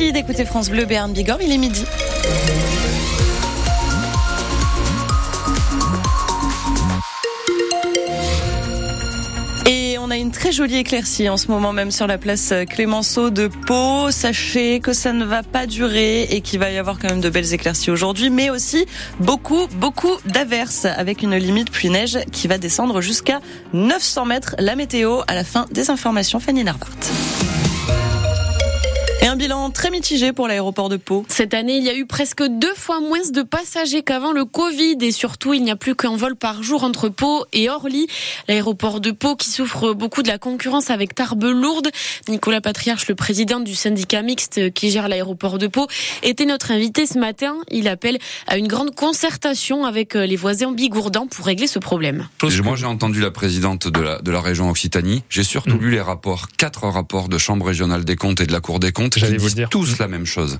Merci d'écouter France Bleu Béarn Bigorre, il est midi. Et on a une très jolie éclaircie en ce moment même sur la place Clémenceau de Pau. Sachez que ça ne va pas durer et qu'il va y avoir quand même de belles éclaircies aujourd'hui, mais aussi beaucoup, beaucoup d'averses avec une limite pluie-neige qui va descendre jusqu'à 900 mètres. La météo à la fin des informations, Fanny Narvart. Bilan très mitigé pour l'aéroport de Pau. Cette année, il y a eu presque deux fois moins de passagers qu'avant le Covid et surtout, il n'y a plus qu'un vol par jour entre Pau et Orly. L'aéroport de Pau qui souffre beaucoup de la concurrence avec Tarbes lourde. Nicolas Patriarche, le président du syndicat mixte qui gère l'aéroport de Pau, était notre invité ce matin. Il appelle à une grande concertation avec les voisins bigourdans pour régler ce problème. Moi, j'ai entendu la présidente de la, de la région Occitanie. J'ai surtout mmh. lu les rapports, quatre rapports de Chambre régionale des comptes et de la Cour des comptes qui disent tous la même chose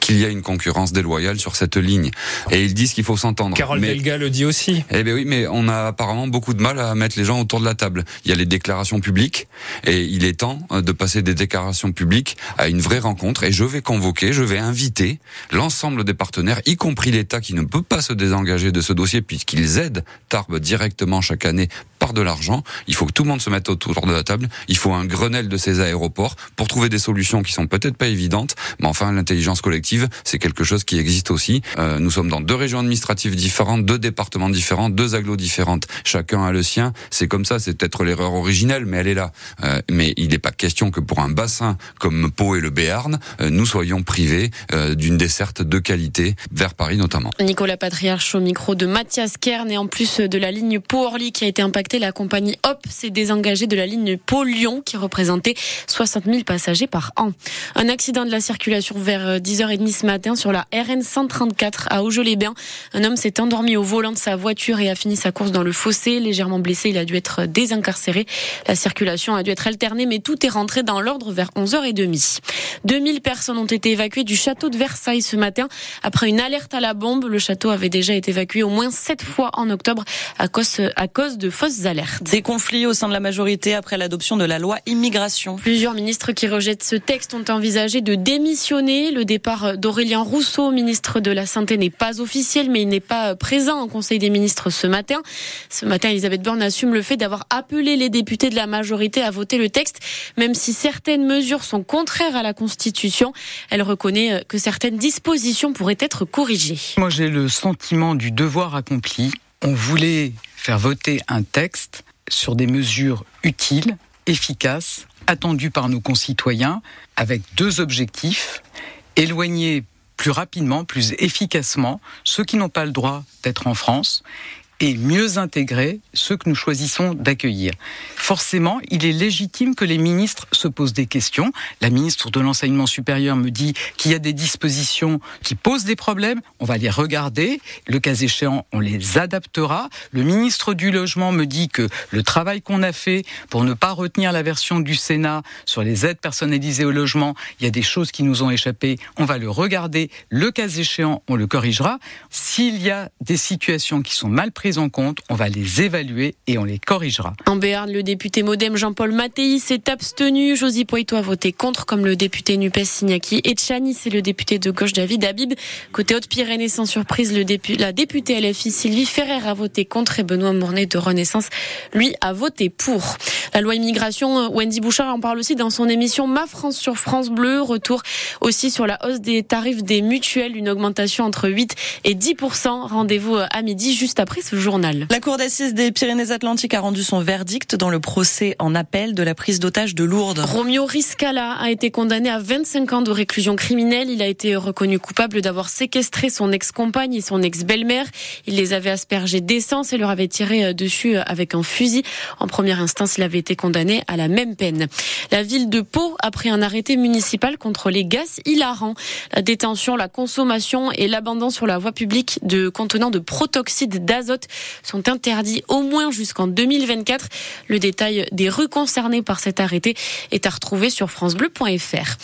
qu'il y a une concurrence déloyale sur cette ligne. Et ils disent qu'il faut s'entendre. Carole mais, Belga le dit aussi. Eh bien oui, mais on a apparemment beaucoup de mal à mettre les gens autour de la table. Il y a les déclarations publiques et il est temps de passer des déclarations publiques à une vraie rencontre. Et je vais convoquer, je vais inviter l'ensemble des partenaires, y compris l'État qui ne peut pas se désengager de ce dossier puisqu'ils aident Tarbes directement chaque année par de l'argent. Il faut que tout le monde se mette autour de la table. Il faut un Grenelle de ces aéroports pour trouver des solutions qui sont peut-être pas évidentes, mais enfin l'intelligence collective, c'est quelque chose qui existe aussi. Euh, nous sommes dans deux régions administratives différentes, deux départements différents, deux agglos différentes. Chacun a le sien. C'est comme ça. C'est peut-être l'erreur originelle, mais elle est là. Euh, mais il n'est pas question que pour un bassin comme Pau et le Béarn, euh, nous soyons privés d'une desserte de qualité vers Paris notamment. Nicolas Patriarche au micro de Mathias Kern et en plus de la ligne Pau-Orly qui a été impactée la compagnie Hop s'est désengagée de la ligne Pau-Lyon qui représentait 60 000 passagers par an. Un accident de la circulation vers 10h30 ce matin sur la RN 134 à Auge-les-Bains. Un homme s'est endormi au volant de sa voiture et a fini sa course dans le fossé. Légèrement blessé, il a dû être désincarcéré. La circulation a dû être alternée, mais tout est rentré dans l'ordre vers 11h30. 2000 personnes ont été évacuées du château de Versailles ce matin après une alerte à la bombe. Le château avait déjà été évacué au moins 7 fois en octobre à cause, à cause de fausses alertes. Des conflits au sein de la majorité après l'adoption de la loi immigration. Plusieurs ministres qui rejettent ce texte ont envisagé de démissionner. Le départ d'Aurélien Rousseau, ministre de la Santé, n'est pas officiel, mais il n'est pas présent au Conseil des ministres ce matin. Ce matin, Elisabeth Borne assume le fait d'avoir appelé les députés de la majorité à voter le texte, même si certaines mesures sont contraires à la Constitution. Elle reconnaît que certaines dispositions pourraient être corrigées. Moi, j'ai le sentiment du devoir accompli. On voulait faire voter un texte sur des mesures utiles, efficaces, attendues par nos concitoyens, avec deux objectifs. Éloigner plus rapidement, plus efficacement ceux qui n'ont pas le droit d'être en France et mieux intégrer ceux que nous choisissons d'accueillir. Forcément, il est légitime que les ministres se posent des questions. La ministre de l'enseignement supérieur me dit qu'il y a des dispositions qui posent des problèmes. On va les regarder. Le cas échéant, on les adaptera. Le ministre du logement me dit que le travail qu'on a fait pour ne pas retenir la version du Sénat sur les aides personnalisées au logement, il y a des choses qui nous ont échappé. On va le regarder. Le cas échéant, on le corrigera. S'il y a des situations qui sont mal prises en compte, on va les évaluer et on les corrigera. En Béarn, le député modem Jean-Paul Mattei s'est abstenu. Josie Poito a voté contre, comme le député Nupes Signaki. Et Chani, c'est le député de gauche David Habib. Côté Haute-Pyrénées, sans surprise, la députée LFI Sylvie Ferrer a voté contre et Benoît Mournet de Renaissance, lui, a voté pour. La loi immigration, Wendy Bouchard en parle aussi dans son émission Ma France sur France Bleu. Retour aussi sur la hausse des tarifs des mutuelles, une augmentation entre 8 et 10 Rendez-vous à midi, juste après ce journal. La Cour d'assises des Pyrénées-Atlantiques a rendu son verdict dans le procès en appel de la prise d'otage de Lourdes. Romeo Riscala a été condamné à 25 ans de réclusion criminelle. Il a été reconnu coupable d'avoir séquestré son ex-compagne et son ex-belle-mère. Il les avait aspergés d'essence et leur avait tiré dessus avec un fusil. En première instance, il avait été condamné à la même peine. La ville de Pau a pris un arrêté municipal contre les gaz hilarants. La détention, la consommation et l'abandon sur la voie publique de contenants de protoxyde d'azote sont interdits au moins jusqu'en 2024. Le détail des rues concernées par cet arrêté est à retrouver sur francebleu.fr.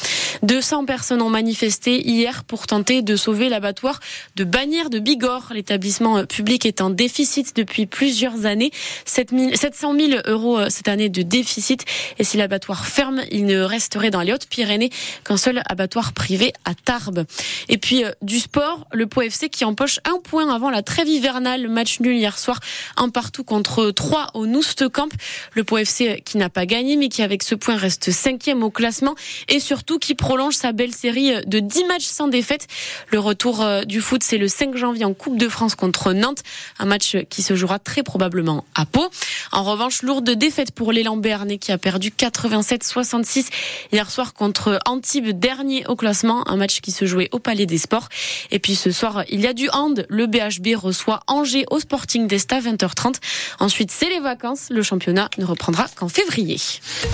200 personnes ont manifesté hier pour tenter de sauver l'abattoir de Bagnères de Bigorre. L'établissement public est en déficit depuis plusieurs années. 700 000 euros euh, cette année de déficit. Et si l'abattoir ferme, il ne resterait dans les Hautes-Pyrénées qu'un seul abattoir privé à Tarbes. Et puis euh, du sport, le Pau FC qui empoche un point avant la trêve hivernale. Match nul hier soir, un partout contre 3 au Noustecamp. Le Pau FC qui n'a pas gagné mais qui avec ce point reste cinquième au classement et surtout qui prolonge sa belle série de 10 matchs sans défaite. Le retour euh, du foot, c'est le 5 janvier en Coupe de France contre Nantes. Un match qui se jouera très probablement à Pau. En revanche, lourde défaite pour l'élan béarnais qui a perdu 87-66 hier soir contre Antibes, dernier au classement. Un match qui se jouait au Palais des Sports. Et puis ce soir, il y a du hand. Le BHB reçoit Angers au Sporting d'Esta 20h30. Ensuite, c'est les vacances. Le championnat ne reprendra qu'en février.